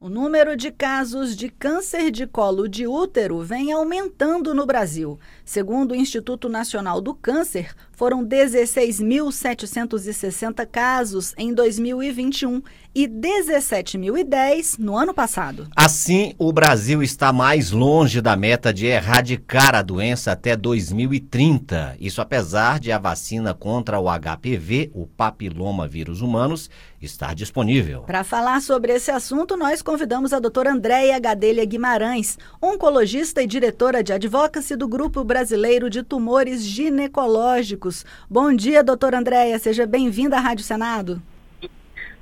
O número de casos de câncer de colo de útero vem aumentando no Brasil. Segundo o Instituto Nacional do Câncer, foram 16.760 casos em 2021 e 17.010 no ano passado. Assim, o Brasil está mais longe da meta de erradicar a doença até 2030. Isso apesar de a vacina contra o HPV, o papiloma vírus humanos, estar disponível. Para falar sobre esse assunto, nós convidamos a doutora Andréia Gadelha Guimarães, oncologista e diretora de advocacy do Grupo Brasileiro de Tumores Ginecológicos. Bom dia, doutora Andréia, seja bem-vinda à Rádio Senado.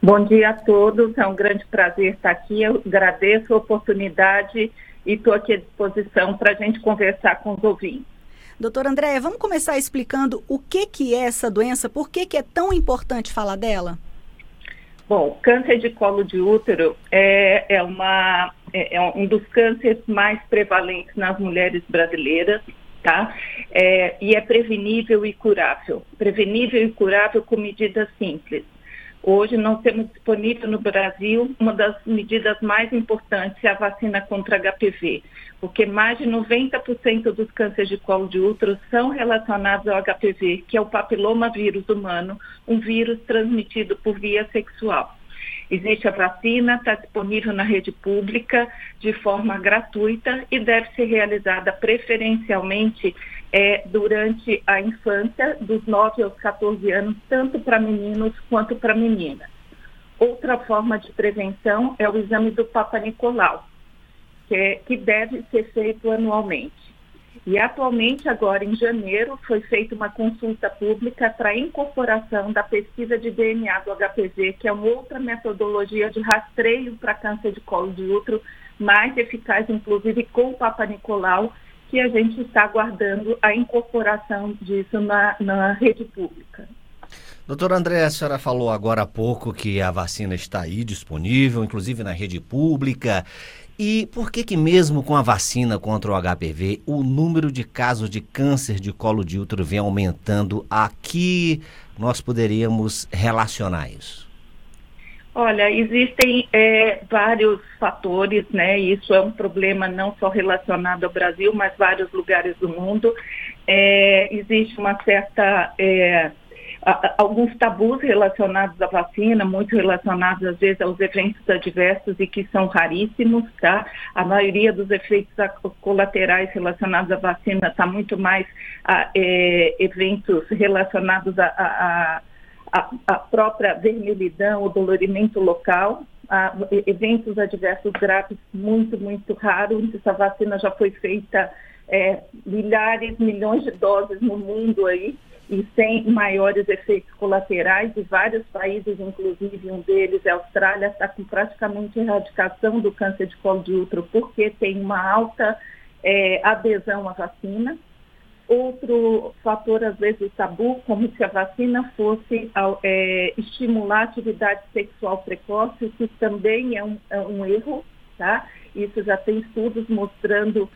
Bom dia a todos, é um grande prazer estar aqui. Eu agradeço a oportunidade e estou aqui à disposição para a gente conversar com os ouvintes. Doutora Andréia, vamos começar explicando o que, que é essa doença, por que, que é tão importante falar dela? Bom, câncer de colo de útero é, é, uma, é, é um dos cânceres mais prevalentes nas mulheres brasileiras, tá? É, e é prevenível e curável. Prevenível e curável com medidas simples. Hoje nós temos disponível no Brasil uma das medidas mais importantes, é a vacina contra HPV, porque mais de 90% dos cânceres de colo de útero são relacionados ao HPV, que é o papiloma vírus humano, um vírus transmitido por via sexual. Existe a vacina, está disponível na rede pública de forma gratuita e deve ser realizada preferencialmente é, durante a infância, dos 9 aos 14 anos, tanto para meninos quanto para meninas. Outra forma de prevenção é o exame do Papa Nicolau, que, é, que deve ser feito anualmente. E atualmente, agora em janeiro, foi feita uma consulta pública para a incorporação da pesquisa de DNA do HPV, que é uma outra metodologia de rastreio para câncer de colo de útero, mais eficaz, inclusive, com o Papa Nicolau, que a gente está aguardando a incorporação disso na, na rede pública. Doutora André, a senhora falou agora há pouco que a vacina está aí disponível, inclusive na rede pública. E por que que mesmo com a vacina contra o HPV, o número de casos de câncer de colo de útero vem aumentando? Aqui nós poderíamos relacionar isso? Olha, existem é, vários fatores, né? Isso é um problema não só relacionado ao Brasil, mas vários lugares do mundo. É, existe uma certa é, alguns tabus relacionados à vacina, muito relacionados às vezes aos eventos adversos e que são raríssimos, tá? A maioria dos efeitos colaterais relacionados à vacina está muito mais a é, eventos relacionados à própria vermelhidão, o dolorimento local, a, eventos adversos graves muito, muito raros. Essa vacina já foi feita é, milhares, milhões de doses no mundo aí e sem maiores efeitos colaterais e vários países, inclusive um deles a Austrália, está com praticamente erradicação do câncer de colo de útero porque tem uma alta é, adesão à vacina. Outro fator, às vezes, tabu, como se a vacina fosse é, estimular a atividade sexual precoce, o que também é um, é um erro, tá? Isso já tem estudos mostrando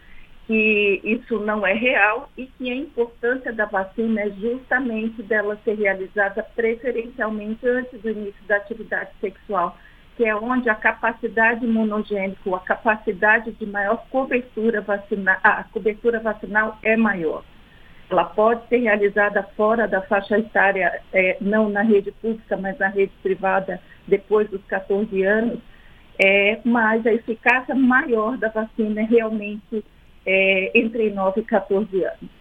que isso não é real e que a importância da vacina é justamente dela ser realizada preferencialmente antes do início da atividade sexual, que é onde a capacidade imunogênica, a capacidade de maior cobertura vacinal, a cobertura vacinal é maior. Ela pode ser realizada fora da faixa etária, é, não na rede pública, mas na rede privada, depois dos 14 anos, é, mas a eficácia maior da vacina é realmente é, entre 9 e 14 anos.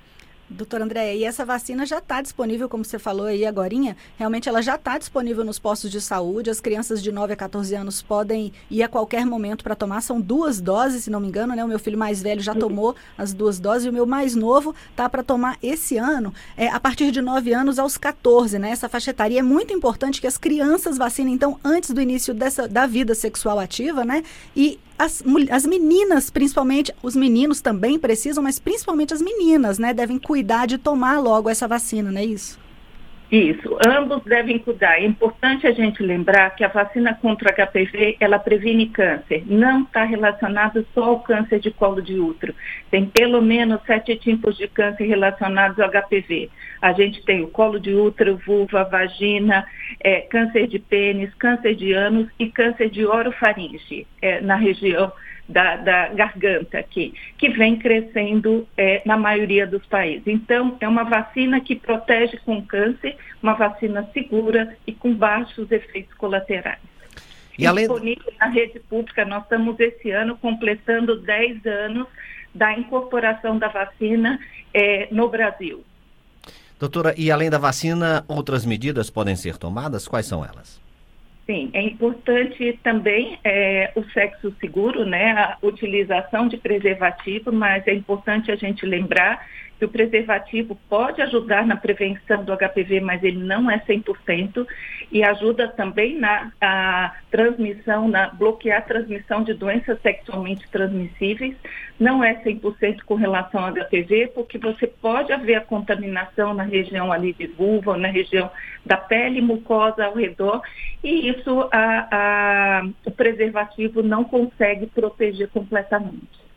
Doutora Andréia, e essa vacina já está disponível, como você falou aí agora, realmente ela já está disponível nos postos de saúde, as crianças de 9 a 14 anos podem ir a qualquer momento para tomar, são duas doses, se não me engano, né? O meu filho mais velho já tomou as duas doses e o meu mais novo tá para tomar esse ano, é, a partir de 9 anos aos 14, né? Essa faixa etária. É muito importante que as crianças vacinem, então, antes do início dessa, da vida sexual ativa, né? E as, as meninas, principalmente, os meninos também precisam, mas principalmente as meninas, né? Devem cuidar de tomar logo essa vacina, não é isso? Isso, ambos devem cuidar. É importante a gente lembrar que a vacina contra HPV, ela previne câncer. Não está relacionado só ao câncer de colo de útero. Tem pelo menos sete tipos de câncer relacionados ao HPV. A gente tem o colo de útero, vulva, vagina, é, câncer de pênis, câncer de ânus e câncer de orofaringe é, na região da, da, garganta aqui, que vem crescendo é, na maioria dos países. Então, é uma vacina que protege com câncer, uma vacina segura e com baixos efeitos colaterais. E além... Disponível na rede pública, nós estamos esse ano completando 10 anos da incorporação da vacina é, no Brasil. Doutora, e além da vacina, outras medidas podem ser tomadas? Quais são elas? Sim, é importante também é, o sexo seguro, né, a utilização de preservativo, mas é importante a gente lembrar que o preservativo pode ajudar na prevenção do HPV, mas ele não é 100% e ajuda também na transmissão, na bloquear a transmissão de doenças sexualmente transmissíveis. Não é 100% com relação ao HPV, porque você pode haver a contaminação na região ali de vulva, na região da pele mucosa ao redor, e isso a, a, o preservativo não consegue proteger completamente.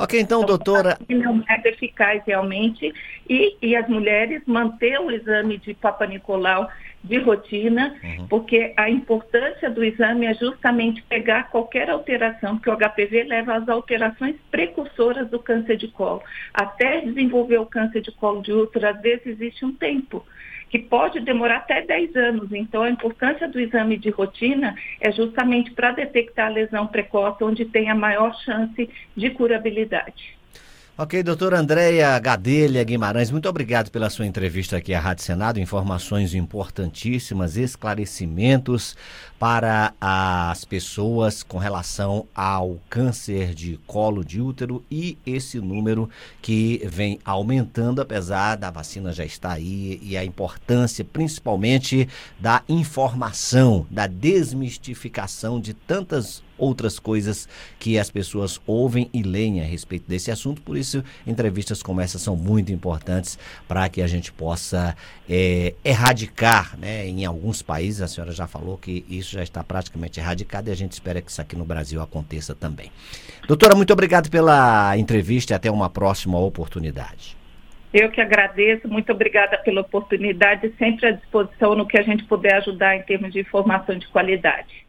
Ok, então, então doutora. Não é eficaz realmente. E, e as mulheres manter o exame de Papa Nicolau de rotina, uhum. porque a importância do exame é justamente pegar qualquer alteração, porque o HPV leva às alterações precursoras do câncer de colo. Até desenvolver o câncer de colo de útero, às vezes existe um tempo que pode demorar até 10 anos. Então, a importância do exame de rotina é justamente para detectar a lesão precoce, onde tem a maior chance de curabilidade. Ok, doutora Andréia Gadelha Guimarães, muito obrigado pela sua entrevista aqui à Rádio Senado. Informações importantíssimas, esclarecimentos para as pessoas com relação ao câncer de colo de útero e esse número que vem aumentando, apesar da vacina já estar aí e a importância principalmente da informação, da desmistificação de tantas outras coisas que as pessoas ouvem e leem a respeito desse assunto. Por isso, entrevistas como essa são muito importantes para que a gente possa é, erradicar, né? Em alguns países, a senhora já falou que isso já está praticamente erradicado e a gente espera que isso aqui no Brasil aconteça também. Doutora, muito obrigado pela entrevista e até uma próxima oportunidade. Eu que agradeço, muito obrigada pela oportunidade, sempre à disposição no que a gente puder ajudar em termos de informação de qualidade.